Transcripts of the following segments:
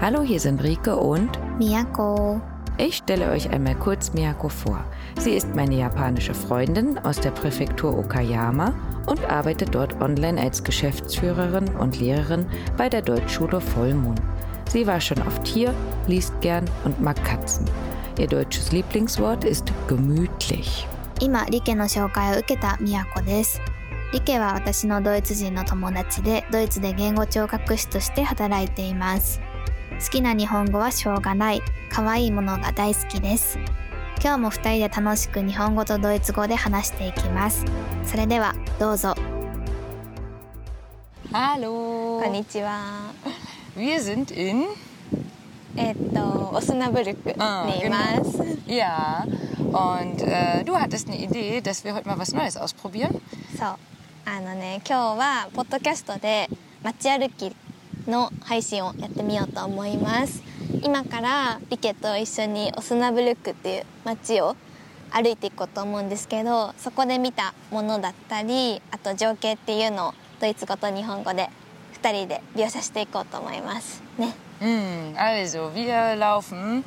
Hallo, hier sind Rike und Miyako. Ich stelle euch einmal kurz Miyako vor. Sie ist meine japanische Freundin aus der Präfektur Okayama und arbeitet dort online als Geschäftsführerin und Lehrerin bei der Deutschschule Vollmond. Sie war schon oft hier, liest gern und mag Katzen. Ihr deutsches Lieblingswort ist gemütlich. 今、リケの紹介を受けたみやこです。リケは私のドイツ人の友達で、ドイツで言語聴覚士として働いています。 好きな日本語はしょうがない。可愛いものが大好きです。今日も二人で楽しく日本語とドイツ語で話していきます。それでは、どうぞ。Hallo. こんにちは。Wir sind in. えっと、オスナブルクにいます。Ja. Und äh, du hattest eine Idee, dass wir heute mal was Neues ausprobieren? そう。あのね、今日はポッドキャストで街歩きの配信をやってみようと思います。今からリケと一緒にオスナブルックっていう街を歩いていこうと思うんですけど、そこで見たものだったり、あと情景っていうのをドイツ語と日本語で二人で描写していこうと思います。ね。Hm, also, wir laufen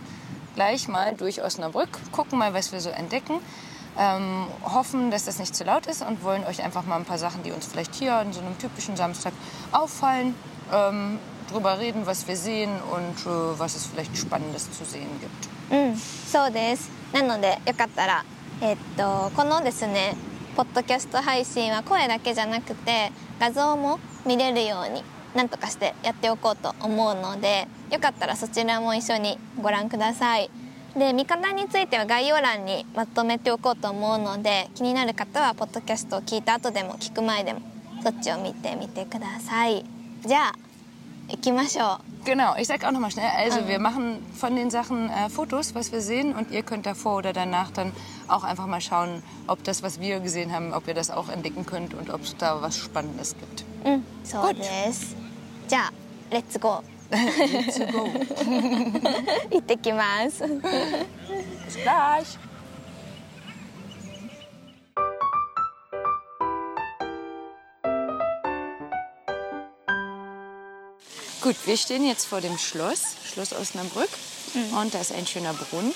gleich mal durch Osnabrück, gucken mal, was wir so entdecken. Ähm, hoffen, dass das nicht zu laut ist und wollen euch einfach mal ein paar Sachen, die uns vielleicht hier an so einem typischen Samstag auffallen, ähm, drüber reden, was wir sehen und äh, was es vielleicht Spannendes zu sehen gibt. うん、そうです。なのでよかったら、えっとこのですね、ポッドキャスト配信は声だけじゃなくて画像も見れるようになんとかしてやっておこうと思うので、よかったらそちらも一緒にご覧ください。 で見方については概要欄にまとめておこうと思うので気になる方はポッドキャストを聞いた後でも聞く前でもそっちを見てみてくださいじゃあ行きましょう Genau, ich sag auch noch mal schnell. Also wir machen von den Sachen äh, Fotos, was wir sehen, und ihr könnt davor oder danach dann auch einfach mal schauen, ob das, was wir gesehen haben, ob ihr das auch entdecken könnt und ob es da was Spannendes gibt. うん、そうです。じゃあ、レッツゴー。Let's go. Ich denke mal. Bis gleich. Gut, wir stehen jetzt vor dem Schloss, Schloss Osnabrück. Mhm. Und da ist ein schöner Brunnen.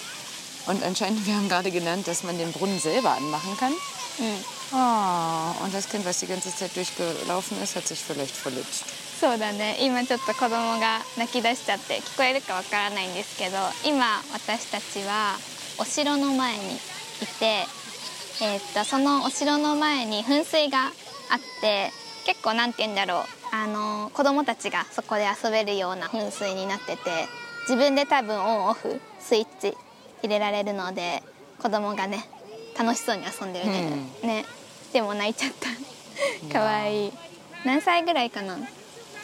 Und anscheinend, wir haben gerade gelernt, dass man den Brunnen selber anmachen kann. Mhm. Oh, und das Kind, was die ganze Zeit durchgelaufen ist, hat sich vielleicht verletzt. そうだね。今ちょっと子供が泣き出しちゃって聞こえるかわからないんですけど、今私たちはお城の前にいて、えーっとそのお城の前に噴水があって、結構なんて言うんだろう。あの子供たちがそこで遊べるような噴水になってて、自分で多分オンオフスイッチ入れられるので、子供がね楽しそうに遊んでるね。ね。でも泣いちゃった。可愛い何歳ぐらいかな？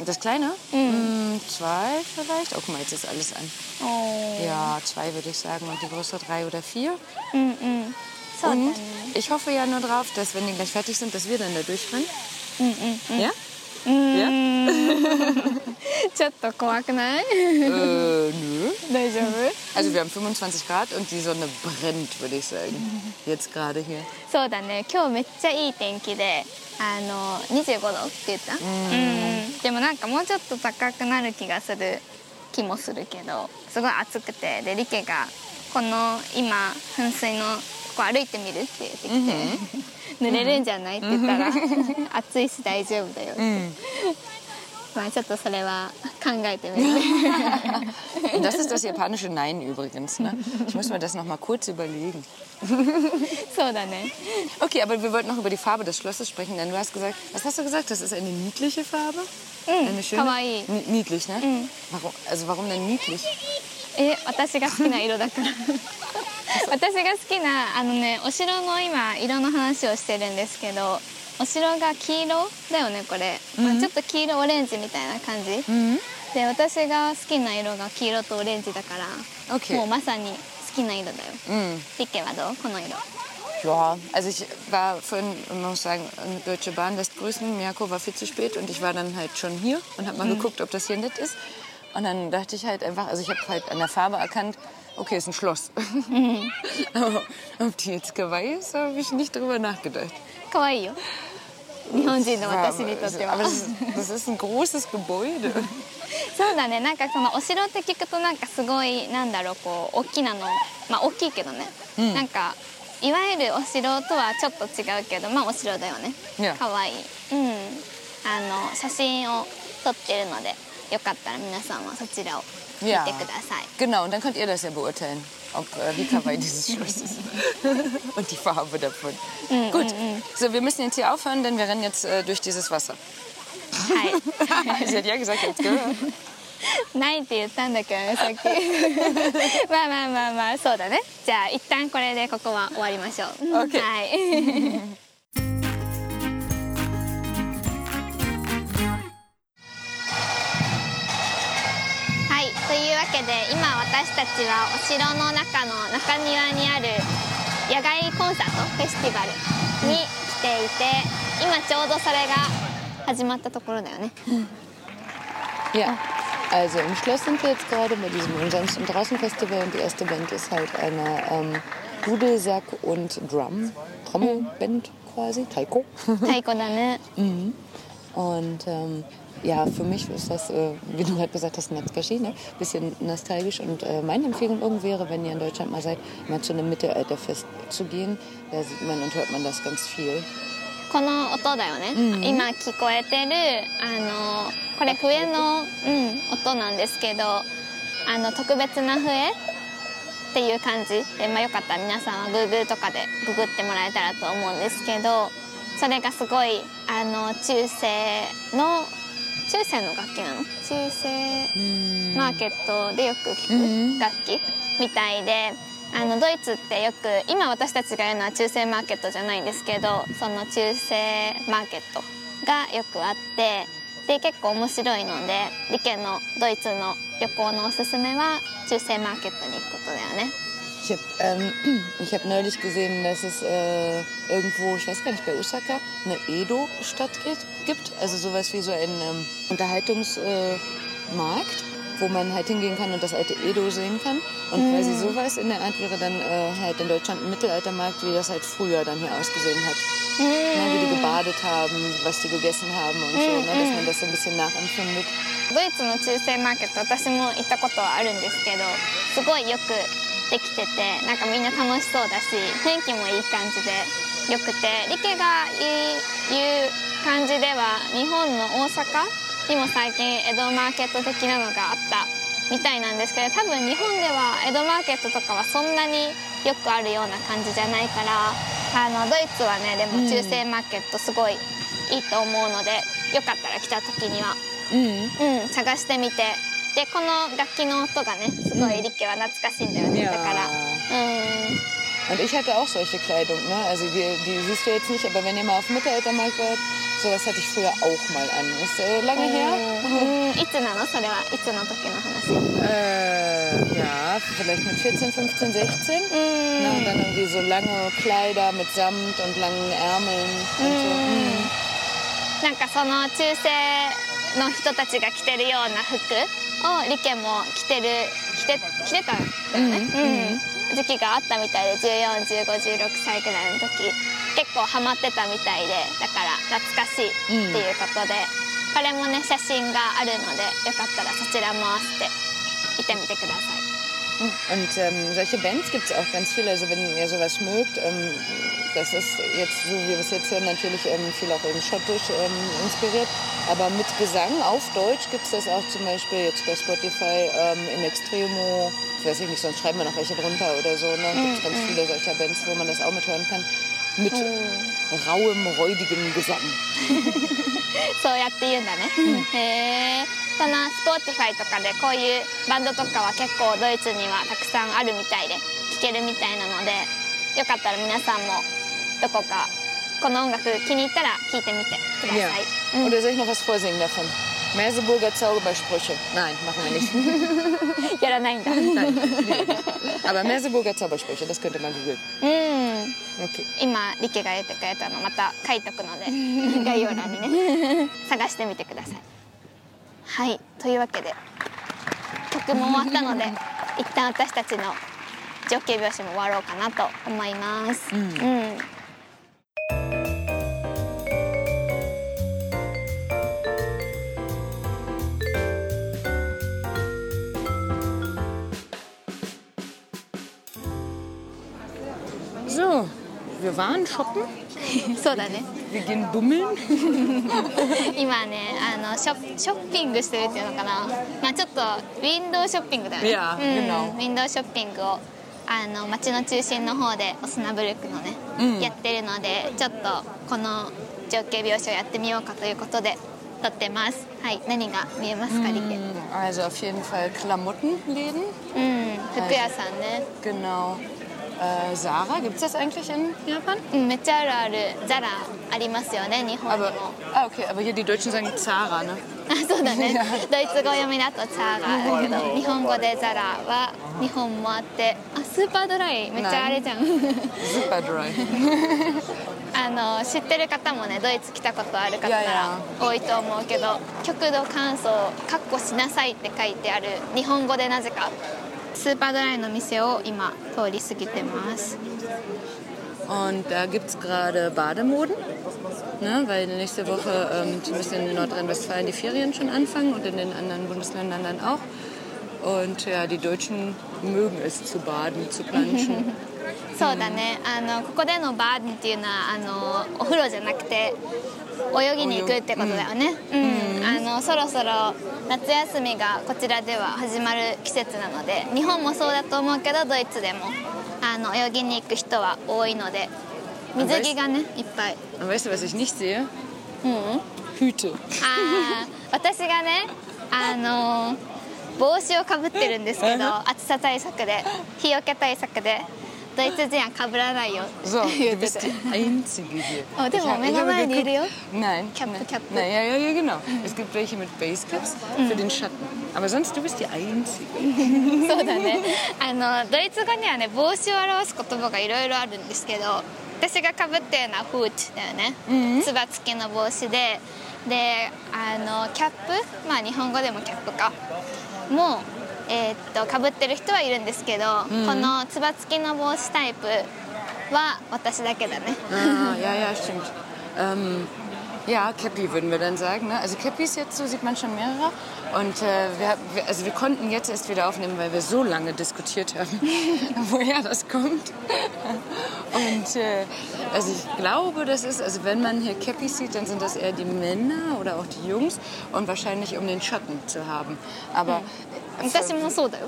Das kleine? Mhm. Mm, zwei vielleicht. Oh, guck mal, jetzt ist alles an. Oh. Ja, zwei würde ich sagen. Und die größere drei oder vier. Mhm. mhm. So, und ich hoffe ja nur drauf, dass wenn die gleich fertig sind, dass wir dann da durchrennen. Mhm, mhm, mhm. Ja? Ja? ちょっと怖くない？äh, nö. 大丈夫？Also wir haben 25 Grad und die Sonne brennt, würde ich sagen. Jetzt gerade hier. そうだね。今日めっちゃいい天気であの25度って言った？うん。でもなんかもうちょっと高くなる気がする気もするけどすごい暑くて。でリケがこの今噴水のここ歩いてみるって言ってきて、濡れるんじゃない？って言ったら 暑いし大丈夫だよって、Mm. まあちょっとそれは考えてみる Und das ist das japanische Nein übrigens. Ne? Ich muss mir das noch mal kurz überlegen. そうだね Okay, aber wir wollten noch über die Farbe des Schlosses sprechen, denn du hast gesagt, was hast du gesagt? Das ist eine niedliche Farbe? eine schöne. kawaii. Ni- Niedlich, ne? Warum, also warum denn niedlich? え私が好きな色だから私が好きなあのねお城の今色の話をしてるんですけど お城が黄色だよねこれ、まあちょっと黄色オレンジみたいな感じ、で私が好きな色が黄色とオレンジだから、 Okay. もうまさに好きな色だよ Mm. リッケはどうこの色 Ja, also ich war vorhin, man muss sagen, Deutsche Bahn lässt grüßen. Mirko war viel zu spät und ich war dann halt schon hier und habe mal geguckt, ob das hier nett ist. Und dann dachte ich halt einfach, also ich habe halt an der Farbe erkannt, okay, ist ein Schloss. Aber ob die jetzt kawaii ist, habe ich nicht drüber nachgedacht. 可愛いよ 日本人の私にとっては Aber das ist, das ist ein großes Gebäude. そうだねなんかそのお城って聞くとなんかすごいなんだろうこう大きなのまあ大きいけどね、うんなんかいわゆるお城とはちょっと違うけどまあお城だよね Ja. かわいいうんあの写真を撮ってるのでよかったら皆さんはそちらを見て.ください、Genau, und dann könnt ihr das ja beurteilen, ob, äh, wie kawaii dieses Schloss ist. und die Farbe davon. Gut, so wir müssen jetzt hier aufhören, denn wir rennen jetzt äh, durch dieses Wasser. はい Sie hat ja gesagt, habt gehört. ないって言ったんだけどねさっきまあまあまあまあそうだねじゃあ一旦これでここは終わりましょう OK はいいというわけで今私たちはお城の中の中庭にある野外コンサートフェスティバルに来ていて今ちょうどそれが始まったところだよね Ja, also im Schloss sind wir jetzt gerade bei diesem Umsonst- und Draußenfestival und die erste Band ist halt eine ähm, Dudelsack und Drum, Trommelband quasi, Taiko. 太鼓だね Und ähm, ja, für mich ist das, äh, wie du gerade gesagt hast, Nazkashi, ne? bisschen nostalgisch. Und äh, meine Empfehlung irgendwie wäre, wenn ihr in Deutschland mal seid, mal zu einem Mittelalterfest zu gehen. Da sieht man und hört man das ganz viel. この音だよね、今聞こえてるあのこれ笛の、うん、音なんですけどあの特別な笛っていう感じで、まあ、よかったら皆さんは Google とかでググってもらえたらと思うんですけどそれがすごいあの中世の中世の楽器なの中世マーケットでよく聞く楽器？みたいで。あのドイツってよく今私たちが言うのは中世マーケットじゃないんですけどその中世マーケットがよくあってで結構面白いのでリケのドイツの旅行のおすすめは中世マーケットに行くことだよね。Ich habe ähm, ich hab neulich gesehen, dass es äh, irgendwo, ich weiß gar nicht, bei Osaka eine Edo-Stadt gibt- gibt. Also sowas wie so ein ähm, Unterhaltungsmarkt, äh, Markt, wo man halt hingehen kann und das alte Edo sehen kann. Und quasi sowas in der Art wäre dann äh, halt in Deutschland ein Mittelaltermarkt, wie das halt früher dann hier ausgesehen hat. Ne, wie die gebadet haben, was die gegessen haben und so, ne, dass man das so ein bisschen nachempfindet. ドイツの中世マーケット私も行ったことはあるんですけどすごいよく できててなんかみんな楽しそうだし雰囲気もいい感じでよくて。リケが言う感じでは日本の大阪にも最近江戸マーケット的なのがあったみたいなんですけど多分日本では江戸マーケットとかはそんなによくあるような感じじゃないからあのドイツはねでも中世マーケットすごいいいと思うのでよかったら来た時には。Mhm. うん、探してみてでこの楽器の音がねすごいリケは懐かしいんだよね.だからう Und ich hatte auch solche Kleidung, ne? Also die, die siehst du jetzt nicht, aber wenn ihr mal auf dem Mittelaltermarkt wart, sowas hatte ich früher auch mal an. Ist äh, lange ん her? うんいつなのそれはいつの時の話 Äh, ja, vielleicht mit 14, 15, 16. うん Ne? Und dann irgendwie so lange Kleider mit Samt und langen Ärmeln und so. Mhm. なんかその中世の人たちが着てるような服をリケも着てる着て着てたんだよね、うん。時期があったみたいで141516歳ぐらいの時。結構ハマってたみたいでだから懐かしいっていうことで、これもね写真があるのでよかったらそちらも合わせて見てみてください Und ähm, solche Bands gibt es auch ganz viele. Also wenn ihr sowas mögt, ähm, das ist jetzt, so wie wir es jetzt hören, natürlich ähm, viel auch eben schottisch ähm, inspiriert. Aber mit Gesang auf Deutsch gibt es das auch zum Beispiel jetzt bei Spotify ähm, in Extremo. Ich weiß nicht, sonst schreiben wir noch welche drunter oder so. Ne? Gibt es ganz viele solcher Bands, wo man das auch mithören kann. Mit rauem, räudigem Gesang. そうやって言うんだね、へえ その Spotify とかでこういうバンドとかは結構ドイツにはたくさんあるみたいで聴けるみたいなのでよかったら皆さんもどこかこの音楽気に入ったら聴いてみてください、Ja. Oder soll ich noch was vorsingen davon? Merseburger Zaubersprüche. Nein, machen wir nicht. やらないんだ Nein, nicht. Aber Merseburger Zaubersprüche, das könnte man googeln. うん Okay. 今リケが言ってくれたのまた書いとくので概要欄にね探してみてくださいはいというわけで曲も終わったので 一旦私たちの情景拍子も終わろうかなと思います。うん、うん So, wir waren shoppen? そうだね. 今ねあのショッショッピングしてるっていうのかな、まあ、ちょっとウィンドウショッピングだよね、いやうん。ウィンドウショッピングをあの街の中心の方でオスナブルクのね、うん。やってるのでちょっとこの情景描写をやってみようかということで撮ってます。はい何が見えますかリケ？Also auf jeden Fall Klamottenläden. うん服屋さんね、Genau. Äh, Sarah, gibt es das eigentlich in Japan? うん、めっちゃあるあるザラありますよね日本にも Aber, ah, okay, aber hier die Deutschen sagen Zara, ne? あそうだねドイツ語読みだとチャーガーだけど日本語でザラは日本もあってあスーパードライめっちゃあれじゃん。Super dry. あの知ってる方もねドイツ来たことある方いやいや。多いと思うけど極度乾燥「かっこしなさい」って書いてある日本語でなぜかスーパードライの店を今通り過ぎてます Und da gibt es gerade Bademoden. Ne, weil nächste Woche ähm, müssen in Nordrhein-Westfalen die Ferien schon anfangen und in den anderen Bundesländern dann auch. Und ja, die Deutschen mögen es zu baden, zu planschen. そうだねあのここでのバーデンっていうのはあのお風呂じゃなくて 泳ぎに行くってことだよね。うん、あのそろそろ夏休みがこちらでは始まる季節なので日本もそうだと思うけどドイツでもあの泳ぎに行く人は多いので水着がねいっぱい。weißt du, was ich nicht sehe? うん。Hüte. あー私がねあの帽子をかぶってるんですけうんど 暑さ対策で日よけ対策でドイツ人はかぶらないよって言ってて。あ、でも目の前にいるよ。キャプキャップ。いやいやいや、genau。そうだね。あのドイツ語にはね帽子を表す言葉がいろいろあるんですけど、私がかぶってるのはフーチだよね。つばつきの帽子で、で、あのキャップ、まあ日本語でもキャップか、もう。かぶってる人はいるんですけど、このつば付きの帽子タイプは私だけだね Ah, ja, ja, stimmt. Ähm, ja, Cappy würden wir dann sagen. Ne? Also Cappys jetzt, so sieht man schon mehrere. Und äh, wir, wir, also wir konnten jetzt erst wieder aufnehmen, weil wir so lange diskutiert haben, woher das kommt. Und äh, also ich glaube, das ist, also wenn man hier Cappys sieht, dann sind das eher die Männer oder auch die Jungs und wahrscheinlich um den Schatten zu haben. Aber 私 もそうだよ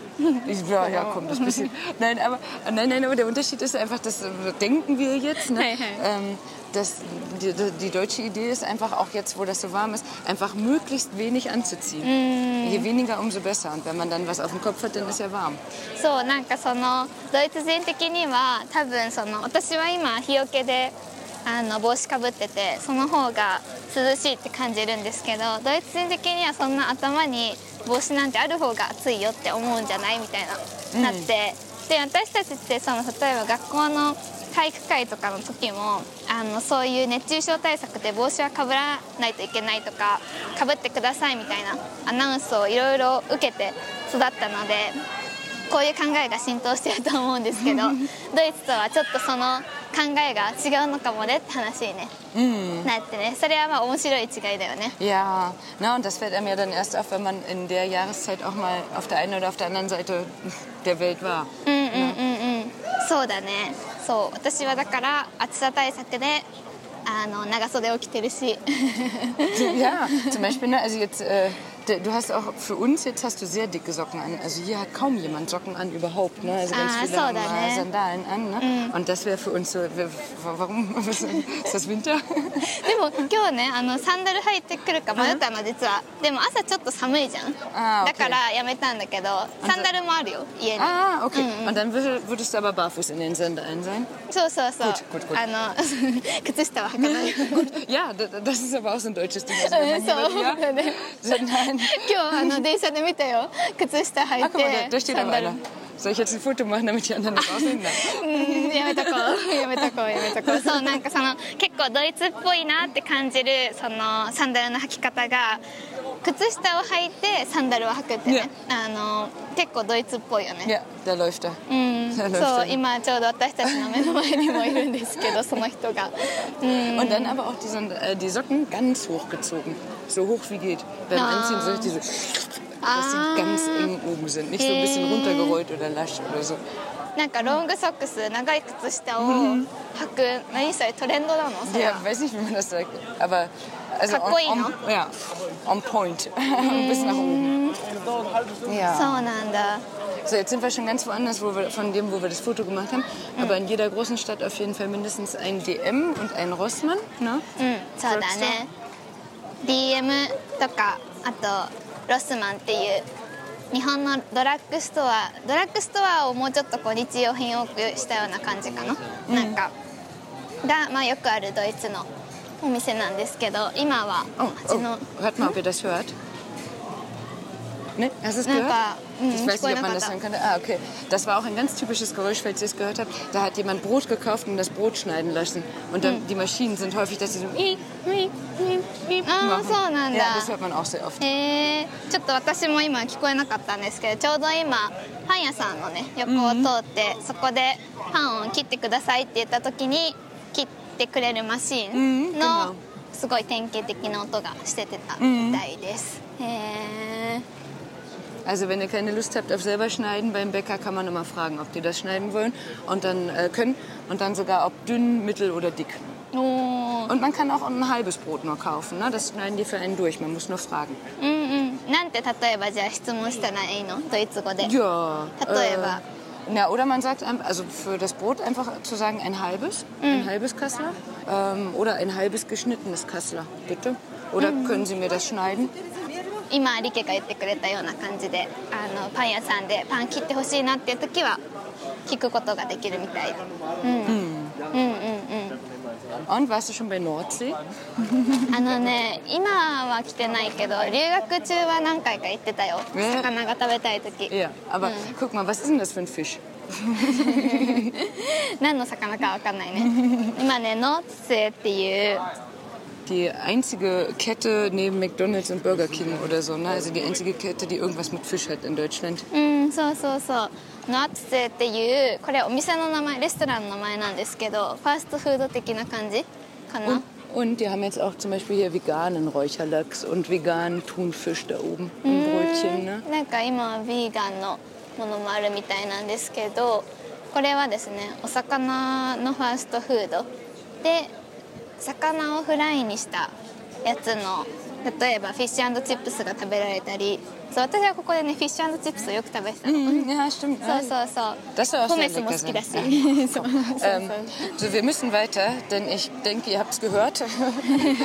ja, ja, komm, das bisschen. Nein, aber nein, nein, aber der Unterschied ist einfach, das äh, denken wir jetzt, ne? Hey, hey. Ähm, dass die, die, die deutsche Idee ist einfach auch jetzt, wo das so warm ist, einfach möglichst wenig anzuziehen. Je weniger, umso besser. Und wenn man dann was auf dem Kopf hat, dann ist ja warm. そうなんかそのドイツ人的には多分その私は今日よけで あの帽子かぶっててその方が涼しいって感じるんですけどドイツ人的にはそんな頭に帽子なんてある方が暑いよって思うんじゃないみたいな、なって。で私たちってその例えば学校の体育会とかの時もあのそういう熱中症対策で帽子はかぶらないといけないとかかぶってくださいみたいなアナウンスをいろいろ受けて育ったのでこういう考えが浸透してると思うんですけど ドイツとはちょっとその考えが違うのかもねって話に、ねなってねそれはまあ面白い違いだよね Ja, na und das fällt einem ja dann erst auf, wenn man in der Jahreszeit auch mal auf der einen oder auf der anderen Seite der Welt war. うんうんうんうんそうだねそう私はだから暑さ対策であの長袖を着てるし Ja, zum Beispiel, ne, also jetzt, äh, du hast auch für uns jetzt hast du sehr dicke Socken an. Also hier hat kaum jemand Socken an überhaupt. Ne? Also ganz Ah, viele so haben dann, mal ne? Sandalen an. Ne? Und das wäre für uns so. Wir, warum? Was- Ist das Winter? でも今日ねあのサンダル履いてくるか迷ったの実はでも朝ちょっと寒いじゃんあーだからやめたんだけどサンダルもあるよ家に Ah, okay. Und dann würd- würdest du aber barfuß in den Sandalen sein? そうそうそう Gut, gut, gut. あの靴下は履かない Ja, d- d- das ist aber auch so ein deutsches Ding. Also, wenn man so, jemand- ja, ne. so, nein. 今日あの電車で見たよ靴下履 Ah, いて. Soll ich jetzt ein Foto machen, damit die anderen das aussehen? Nein. うんやめとこうやめとこうやめとこうそうなんかその結構ドイツっぽいなって感じるそのサンダルの履き方が靴下を履いてサンダルを履くってね、あの結構ドイツっぽいよね Ja, da läuft er. うん、Da そう er. 今ちょうど私たちの目の前にもいるんですけどその人が、うん、Und dann aber auch die, äh, die Socken ganz hochgezogen. So hoch wie geht. Beim Ah. Anziehen so diese, dass Ah. sie ganz eng oben sind. Nicht so ein bisschen runtergerollt oder lasch oder so. なんかロングソックス長い靴下を履く何それトレンドなのそれ Ja, は weiß nicht, wie man das sagt. Aber also Kakkoi, on, ne? on, ja, on point. Bis nach oben. そ Ja. うなんだ So, jetzt sind wir schon ganz woanders, wo wir, von dem, wo wir das Foto gemacht haben. Aber in jeder großen Stadt auf jeden Fall mindestens ein DM und ein Rossmann. Ne? うんそうだね DM とかあとロスマンっていう日本のドラッグストアドラッグストアをもうちょっとこう日用品を多くしたような感じかな、なんかが、まあ、よくあるドイツの お店なんですけど今は Oh, あっちの oh, hört mal, ob ihr das hört. Ne? Hast du es gehört? mm, ich weiß nicht, ob man das hören kann. Ah, okay. Das war auch ein ganz typisches Geräusch, falls ihr es gehört habt. Da hat jemand Brot gekauft und das Brot schneiden lassen. Und dann, die Maschinen sind häufig, dass sie so machen. そうなんだ Ja, das hört man auch sehr oft. へえちょっと私も今聞こえなかったんですけどちょうど今パン屋さんのね横を通って、そこでパンを切ってくださいって言った時にてくれるマシーンうんの genau すごい典型的な音がしててたみたいです、へえ Also wenn ihr keine Lust habt auf selber schneiden, beim Bäcker kann man immer fragen, ob die das schneiden wollen und dann äh, können und dann sogar ob dünn, mittel oder dick. おー Und man kann auch ein halbes Brot nur kaufen. Ne? Das schneiden die für einen durch. Man muss nur fragen. うんうんなんて例えばじゃあ質問したらいいのドイツ語で Ja. Tattoeba. Äh, ja, oder man sagt, einfach- also für das Brot einfach zu sagen ein halbes, ein halbes Kassler ähm, oder ein halbes geschnittenes Kassler, bitte. Oder können Sie mir das schneiden? 今リケが言ってくれたような感じであのパン屋さんでパン切ってほしいなっていう時は聞くことができるみたいで、うん、うんうんうん Und warst du schon bei Nordsee? あのね今は来てないけど留学中は何回か行ってたよね魚が食べたい時 Ja, aber guck mal, was ist denn das für ein Fisch? 何の魚か分かんないね今ねノーツセっていう Die einzige Kette neben McDonald's und Burger King oder so, ne? Also die einzige Kette, die irgendwas mit Fisch hat in Deutschland. うんそうそうそう ノーツセっていうこれお店の名前レストランの名前なんですけどファーストフード的な感じかな？Und, die haben jetzt auch zum Beispiel hier veganen Räucherlachs und veganen Thunfisch da oben im Brötchen, ne? なんか今はビーガンのものもあるみたいなんですけどこれはですねお魚のファーストフードで魚をフライにしたやつの例えばフィッシュチップスが食べられたりそう私はここでねフィッシュチップスをよく食べてたの、 Mhm, ja, stimmt. そうそうそう Das soll auch ポ sehr メスも lecker 好きだし sein. そうそうそう Ähm, so, wir müssen weiter, denn ich denke, ihr habt es gehört.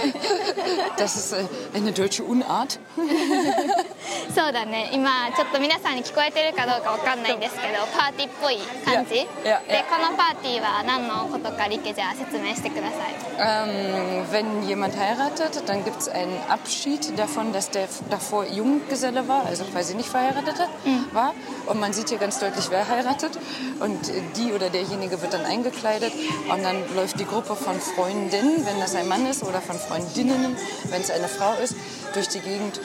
Das ist äh, eine deutsche Unart. そうだね今ちょっと皆さんに聞こえてるかどうかわかんないんですけどパーティーっぽい感じいやいやでこのパーティーは何のことかリケじゃあ説明してください Ähm, wenn jemand heiratet, dann gibt es einen Abschied davon, dass der davor Junggeselle war, also quasi nicht verheiratet war. Und man sieht hier ganz deutlich, wer heiratet. Und die oder derjenige wird dann eingekleidet. Und dann läuft die Gruppe von Freundinnen, wenn das ein Mann ist, oder von Freundinnen, wenn es eine Frau ist, durch die Gegend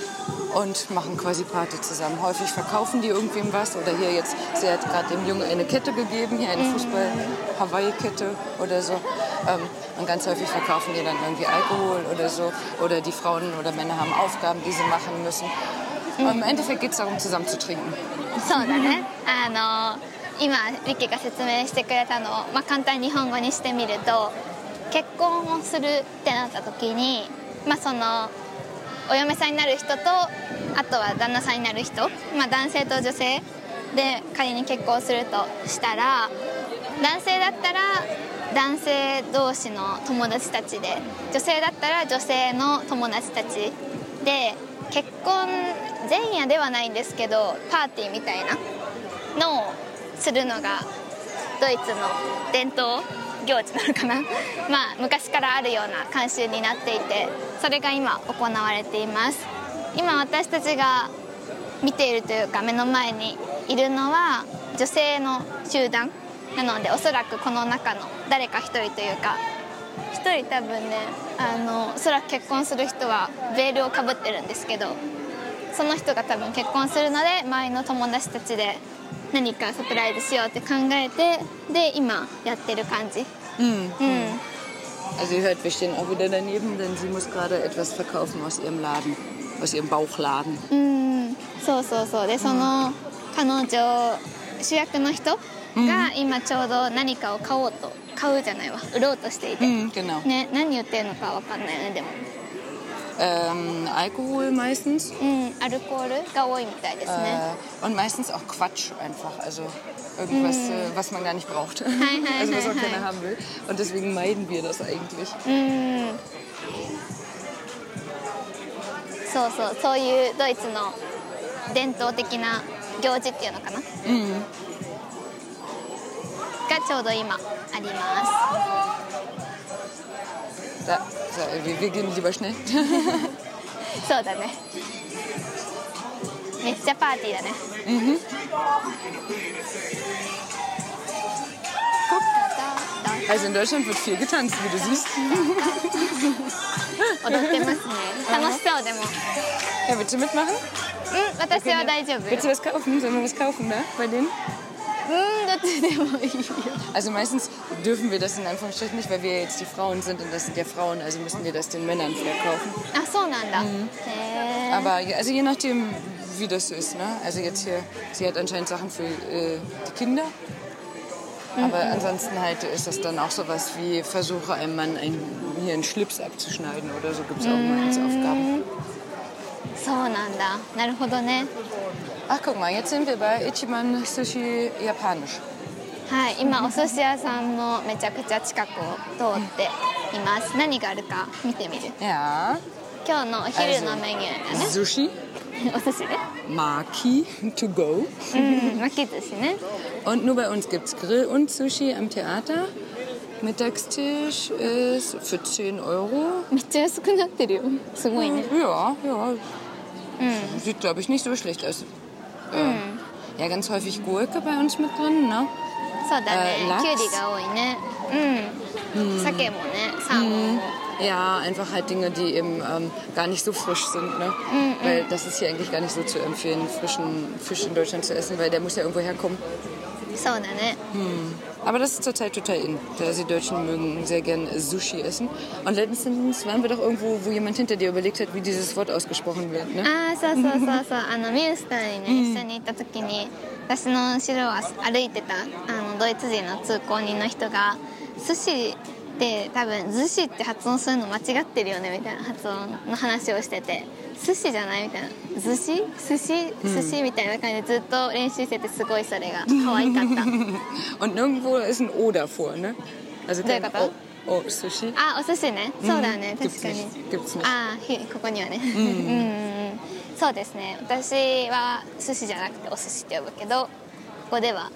und machen quasi Party zusammen. Häufig verkaufen die irgendwem was. Oder hier jetzt, sie hat gerade dem Jungen eine Kette gegeben, hier eine Fußball-Hawaii-Kette oder so. Ähm, und ganz häufig verkaufen die dann irgendwie Alkohol oder so. Oder die Frauen oder Männer haben Aufgaben, die sie machen müssen. Und Im Endeffekt geht es darum, zusammen zu trinken. そうだねあの今リキが説明してくれたのを、まあ、簡単に日本語にしてみると結婚をするってなった時に、まあ、そのお嫁さんになる人とあとは旦那さんになる人、まあ、男性と女性で仮に結婚するとしたら男性だったら男性同士の友達たちで女性だったら女性の友達たちで結婚前夜ではないんですけどパーティーみたいなのをするのがドイツの伝統行事なのかな。まあ昔からあるような慣習になっていてそれが今行われています。今私たちが見ているというか目の前にいるのは女性の集団なのでおそらくこの中の誰か一人というか一人多分ねあのおそらく結婚する人はベールをかぶってるんですけどその人が多分結婚するので周りの友達たちで何かサプライズしようって考えてで今やってる感じうん Also ihr hört, wir stehen auch wieder daneben, denn sie muss gerade etwas verkaufen aus ihrem Laden, aus ihrem Bauchladen. うんそうそうそうでその彼女主役の人が今ちょうど何かを買おうと買うじゃないわ売ろうとしていて、Mhm, genau. ね何言ってるのかわかんないよねでも Ähm, Alkohol meistens. うんアルコールが多いみたいですね、Äh, und meistens auch Quatsch einfach. Also irgendwas, äh, was man gar nicht braucht. hi, also was hi, auch hi. keiner haben will. Und deswegen meiden wir das eigentlich. うんそうそうそういうドイツの伝統的な行事っていうのかな、がちょうど今ありま Da, so, wir, wir gehen lieber schnell. すそうだねめっちゃパーティーだね Also in Deutschland wird viel getanzt, wie du siehst. 踊ってますね楽しそうでも Ja, willst du mitmachen? うん私は大丈夫 Willst du was kaufen? Sollen wir was kaufen da bei denen? Hunderte demoliert. Also meistens dürfen wir das in Anführungsstrichen nicht, weil wir jetzt die Frauen sind und das sind ja Frauen, also müssen wir das den Männern verkaufen. Ach so, nanda. Mhm. Äh. Aber also je nachdem, wie das so ist. Ne? Also jetzt hier, sie hat anscheinend Sachen für äh, die Kinder. Aber mhm. ansonsten halt ist das dann auch sowas wie, versuche einem Mann einen, hier einen Schlips abzuschneiden oder so gibt es auch mal als Aufgaben. そうなんだなるほどね Ach guck mal, jetzt sind wir bei Ichiban Sushi Japanisch. はい今お寿司屋さんのめちゃくちゃ近くを通っています何があるか見てみる Ja, 今日のお昼のメニューだね Sushi, お寿司ね Maki to go. うん巻き寿司ね Und nur bei uns gibt es Grill und Sushi am Theater. Mittagstisch ist für 10 Euro. めっちゃ安くなってるよすごいね Ja, ja. Sieht, glaube ich, nicht so schlecht aus. Ähm, ja, ganz häufig Gurke bei uns mit drin, ne? そうだねえーラックスきゅうりが多いねうん鮭もねサーモンも Ja, einfach halt Dinge, die eben ähm, gar nicht so frisch sind, ne? Weil das ist hier eigentlich gar nicht so zu empfehlen, frischen Fisch in Deutschland zu essen, weil der muss ja irgendwo herkommen. そうだね Aber das ist zurzeit total in. Da die Deutschen mögen sehr gern Sushi essen. Und letztens waren wir doch irgendwo, wo jemand hinter dir überlegt hat, wie dieses Wort ausgesprochen wird, ne? ああそうそうそうそうあのミュンスターにね一緒に行った時に私の後ろを歩いてたあのドイツ人の通行人の人が寿司 って多分寿司って発音するの間違ってるよねみたいな発音の話をしてて。寿司じゃないみたいな。寿司？寿司？寿司みたいな感じでずっと練習しててすごいそれが。可愛かった。Und nirgendwo ist ein O davor, ne? Also kein Wer hat O, o Sushi. あお寿司ね。そうだね、確かに.あここにはね。うんうんうん。そうですね。私は寿司じゃなくてお寿司って呼ぶけどここでは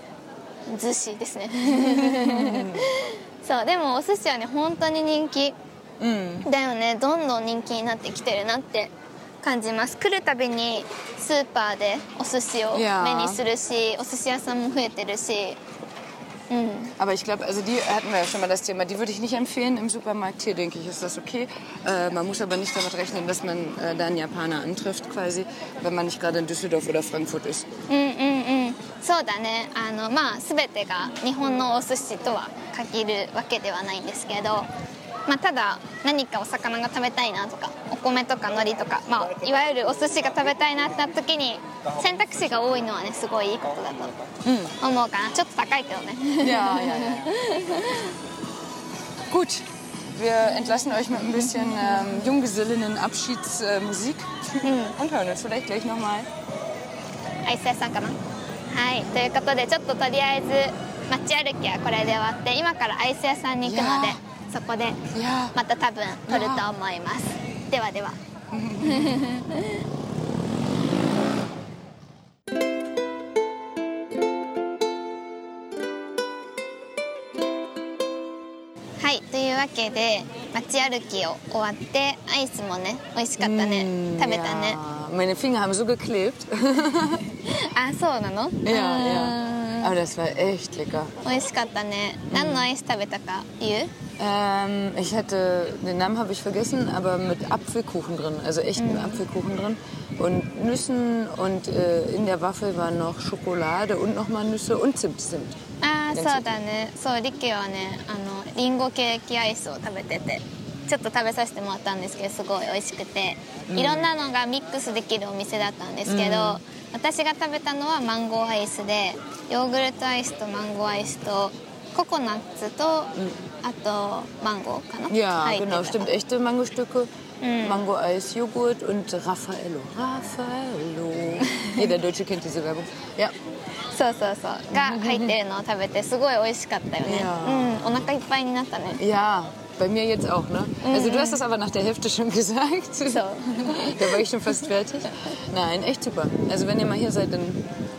寿司ですね そうでもお寿司はね本当に人気 Mm. だよねどんどん人気になってきてるなって感じます来るたびにスーパーでお寿司を目にするしお寿司屋さんも増えてるしうん Aber ich glaube, also die hatten wir ja schon mal das Thema, die würde ich nicht empfehlen im Supermarkt. Hier denke ich, ist das okay. Äh, man muss aber nicht damit rechnen, dass man äh, da einen Japaner antrifft quasi, wenn man nicht gerade in Düsseldorf oder Frankfurt ist. うんうんうんそうだね。あのまあ全てが日本のお寿司とは限るわけではないんですけど、まあ、ただ何かお魚が食べたいなとかお米とか海苔とか、まあ、いわゆるお寿司が食べたいなって時に選択肢が多いのはねすごいいいことだと思うかな。ちょっと高いけどね。Ja, ja, ja. Gut, wir entlassen euch mit ein bisschen ähm, Junggesellinnen-Abschiedsmusik. Und hören uns vielleicht gleich nochmal. アイス屋さんかなはいということでちょっととりあえず街歩きはこれで終わって今からアイス屋さんに行くのでそこでまた多分撮ると思います。ではでは。はいというわけで街歩きを終わってアイスもね美味しかったね。Mm, 食べたね meine Finger haben so geklebt. あそうなの ja, ja. Aber das war echt lecker. 美味しかったね何のアイス食べたか言う Ähm, ich hatte, den Namen habe ich vergessen, aber mit Apfelkuchen drin, also echten Apfelkuchen drin und Nüssen und äh, in der Waffel war noch Schokolade und nochmal Nüsse und Zimt, Zimt. ああ全然そうだねそうリキはねあのリンゴケーキアイスを食べてて ちょっと食べさせてもらったんですけどすごい美味しくて、いろんなのがミックスできるお店だったんですけど、私が食べたのはマンゴーアイスでヨーグルトアイスとマンゴーアイスとココナッツと、あとマンゴーかな？てた genau, stimmt. Echte Mangostücke, Mhm. Mango-Eis, Joghurt und Raffaello. Raffaello. Jeder Deutsche kennt diese Werbung. Ja. そうそうそうが入ってるのを食べてすごい美味しかったよねいやうんお腹いっぱいになったね Ja, bei mir jetzt auch, ne? Also du hast das aber nach der Hälfte schon gesagt. So. Da war ich schon fast fertig. Nein, echt super. Also wenn ihr mal hier seid, dann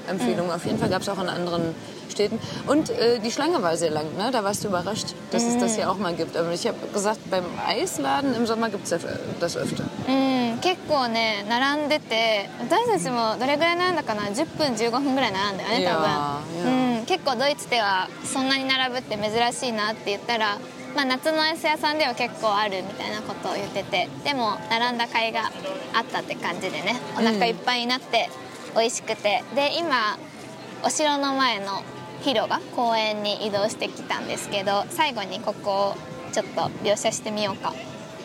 Empfehlung. Auf jeden Fall gab es auch in anderen Städten. Und äh, die Schlange war sehr lang, ne? Da warst du überrascht, dass es das hier auch mal gibt. Aber ich habe gesagt, beim Eisladen im Sommer gibt es das öfter. うん結構ね並んでて私たちもどれぐらい並んだかな10分15分ぐらい並んだよねいや多ーい分、うん、結構ドイツではそんなに並ぶって珍しいなって言ったら、 まあ、夏のアイス屋さんでは結構あるみたいなことを言っててでも並んだ甲斐があったって感じでねお腹いっぱいになって美味しくてで今お城の前の広場公園に移動してきたんですけど最後にここをちょっと描写してみようか。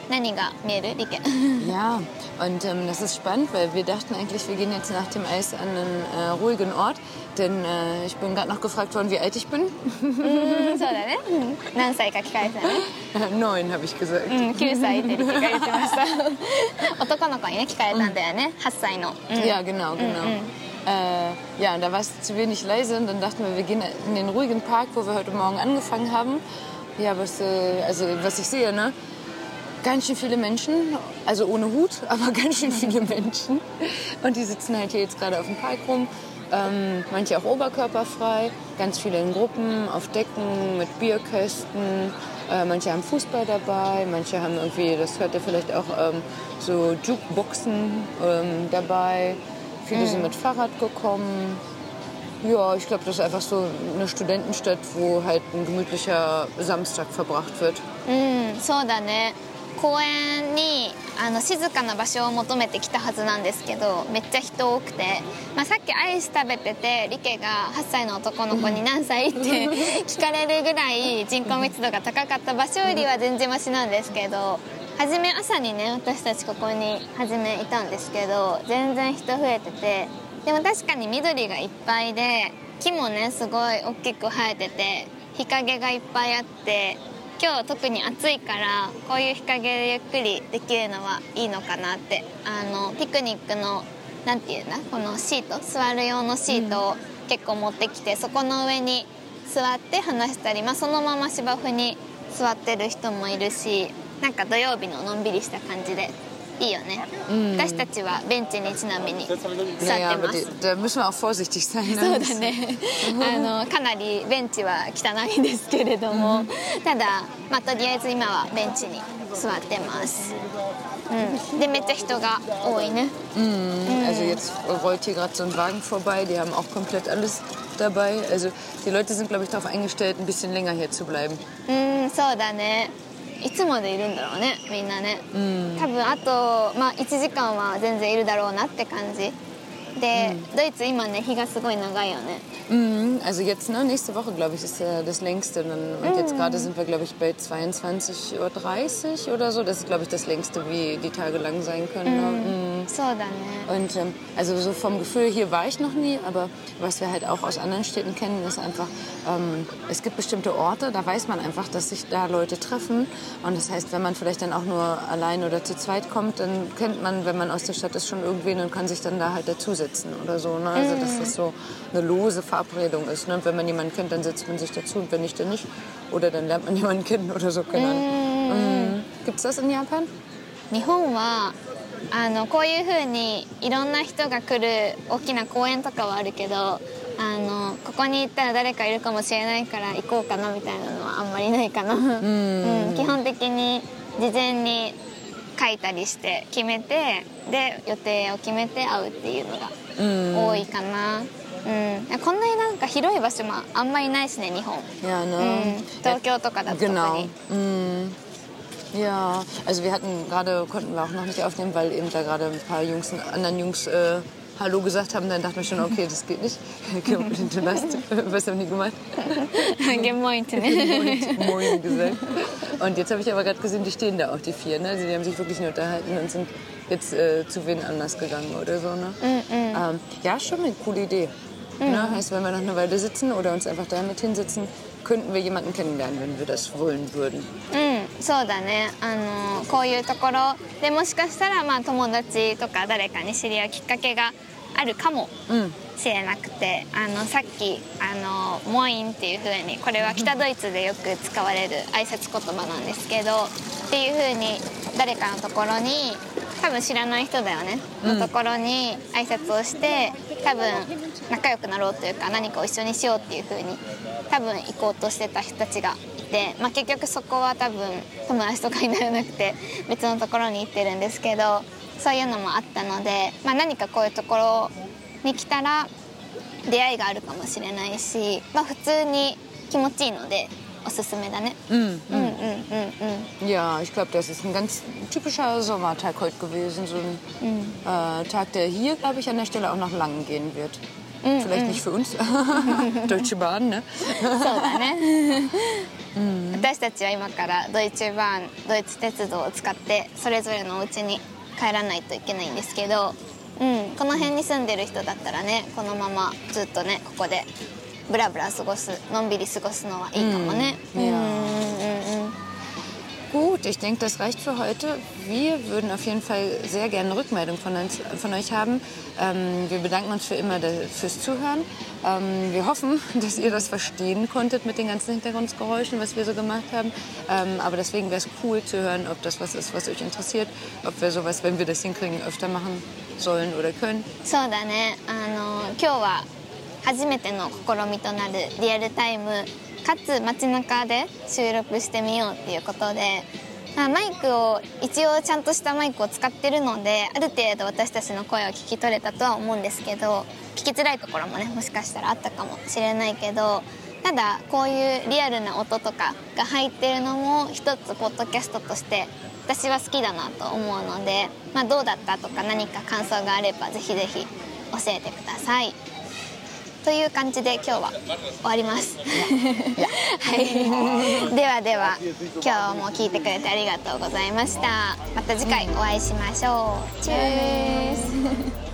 何が見えるリケ Ja, und ähm, das ist spannend, weil wir dachten eigentlich, wir gehen jetzt nach dem Eis an einen äh, ruhigen Ort. Denn äh, ich bin gerade noch gefragt worden, wie alt ich bin. うんそうだね、うん何歳か聞かれてたね Neun, habe ich gesagt. うん9歳ってリケが言ってました男の子にね聞かれたんだよね8歳の、うん Ja, genau, genau. Äh, ja, und da war es zu wenig leise und dann dachten wir, wir gehen in den ruhigen Park, wo wir heute Morgen angefangen haben. Ja, was, äh, also, was ich sehe, ne? ganz schön viele Menschen, also ohne Hut, aber ganz schön viele Menschen. Und die sitzen halt hier jetzt gerade auf dem Park rum. Ähm, manche auch oberkörperfrei, ganz viele in Gruppen, auf Decken, mit Bierkästen. Äh, manche haben Fußball dabei, manche haben irgendwie, das hört ihr vielleicht auch, ähm, so Jukeboxen ähm, dabei. Viele mhm. sind mit Fahrrad gekommen. Ja, ich glaube, das ist einfach so eine Studentenstadt, wo halt ein gemütlicher Samstag verbracht wird. Mhm, so da ne. 公園にあの静かな場所を求めてきたはずなんですけどめっちゃ人多くて、まあ、さっきアイス食べててリケが8歳の男の子に何歳って 聞かれるぐらい人口密度が高かった場所よりは全然マシなんですけど初め朝にね私たちここに初めいたんですけど全然人増えてて。でも確かに緑がいっぱいで木もねすごい大きく生えてて日陰がいっぱいあって今日特に暑いからこういう日陰でゆっくりできるのはいいのかなって。あのピクニックのなんていうんだこのシート？座る用のシートを結構持ってきて、そこの上に座って話したり、まあ、そのまま芝生に座ってる人もいるしなんか土曜日ののんびりした感じでいいよね、私たちはベンチにちなみに座ってます da müssen wir auch vorsichtig sein. そうだねあのかなりベンチは汚いんですけれども、ただ、まあ、とりあえず今はベンチに座ってます、うん、でめっちゃ人が多いね Also jetzt rollt hier gerade so ein Wagen vorbei, die haben auch komplett alles dabei. Also die Leute sind, glaube ich, darauf eingestellt, ein bisschen länger hier zu bleiben. うんそうだねいつまでいるんだろうねみんなね、多分あと、まあ、1時間は全然いるだろうなって感じで、ドイツ今ね日がすごい長いよね Mhm, Also jetzt, ne, nächste Woche, glaube ich, ist äh, das längste. Und jetzt gerade sind wir, glaube ich, bei 22.30 Uhr oder so. Das ist, glaube ich, das längste, wie die Tage lang sein können. Ne? Mhm. そうだね Und ähm, also so vom Gefühl, hier war ich noch nie, aber was wir halt auch aus anderen Städten kennen, ist einfach, ähm, es gibt bestimmte Orte, da weiß man einfach, dass sich da Leute treffen. Und das heißt, wenn man vielleicht dann auch nur allein oder zu zweit kommt, dann kennt man, wenn man aus der Stadt ist, schon irgendwen und kann sich dann da halt dazusetzen oder so. Ne? Also dass das so eine lose Verabredung ist. Ne? Und wenn man jemanden kennt, dann setzt man sich dazu und wenn nicht, dann nicht. Oder dann lernt man jemanden kennen oder so. Keine Ahnung. Mhm. Gibt's das in Japan? 日本は あのこういう風にいろんな人が来る大きな公園とかはあるけどあのここに行ったら誰かいるかもしれないから行こうかなみたいなのはあんまりないかな、うん。基本的に事前に書いたりして決めてで予定を決めて会うっていうのが多いか na、うん、こんなになんか広い場所もあんまりないしね日本、Ja, う ne? ん、東京とかだと特.に。Mm. Ja, also wir hatten gerade, konnten wir auch noch nicht aufnehmen, weil eben da gerade ein paar Jungs, anderen Jungs äh, Hallo gesagt haben, dann dachten wir schon, okay, das geht nicht. du hast was haben die gemacht? Gemoint, ne? Moin, moin gesagt. Und jetzt habe ich aber gerade gesehen, die stehen da auch, die vier. Ne? Also die haben sich wirklich nur unterhalten und sind jetzt äh, zu wen anders gegangen oder so. Ne? Ähm, ja, schon eine coole Idee. Ne? Heißt, wenn wir noch eine Weile sitzen oder uns einfach da mit hinsitzen, könnten wir jemanden kennenlernen, wenn wir das wollen würden. うんそうだね。あのこういうところ。でもしかしたらまあ友達とか誰かに知り合うきっかけがあるかもしれなくて、あのさっきあの「モイン」っていう風にこれは北ドイツでよく使われる挨拶言葉なんですけどっていう風に誰かのところに多分知らない人だよね。のところに挨拶をして多分仲良くなろうというか何かを一緒にしようっていう風に多分行こうとしてた人たちがいて、まあ、結局そこは多分友達とかにならなくて別のところに行ってるんですけどそういうのもあったので、まあ、何かこういうところに来たら出会いがあるかもしれないし、まあ、普通に気持ちいいのでおすすめだね。うんうん うんうんうん Ja, ich glaube, das ist ein ganz typischer Sommertag heute gewesen. So ein äh, Tag, der hier, glaube ich, an der Stelle auch noch lang gehen wird. Vielleicht nicht für uns. Deutsche Bahn, ne? そうだね、私たちは今からドイツバーンドイツ鉄道を使ってそれぞれのお家に帰らないといけないんですけど、うん、この辺に住んでる人だったらねこのままずっとねここでブラブラ過ごすのんびり過ごすのはいいかもね。うんうんうんうん Gut, ich denke, das reicht für heute. Wir würden auf jeden Fall sehr gerne eine Rückmeldung von, uns, von euch haben. Ähm, wir bedanken uns für immer da- fürs Zuhören. Ähm, wir hoffen, dass ihr das verstehen konntet mit den ganzen Hintergrundgeräuschen, was wir so gemacht haben. Ähm, aber deswegen wäre es cool zu hören, ob das was ist, was euch interessiert. Ob wir sowas, wenn wir das hinkriegen, öfter machen sollen oder können. そうだねあの今日は初めての試みとなるリアルタイム かつ街中で収録してみようっていうことで、ま、マイクを一応ちゃんとしたマイクを使ってるのである程度私たちの声を聞き取れたとは思うんですけど聞きづらいところもねもしかしたらあったかもしれないけどただこういうリアルな音とかが入ってるのも一つポッドキャストとして私は好きだなと思うので、まあ、どうだったとか何か感想があればぜひぜひ教えてください。という感じで今日は終わります。はい、ではでは今日も聞いてくれてありがとうございました。また次回お会いしましょう。チュース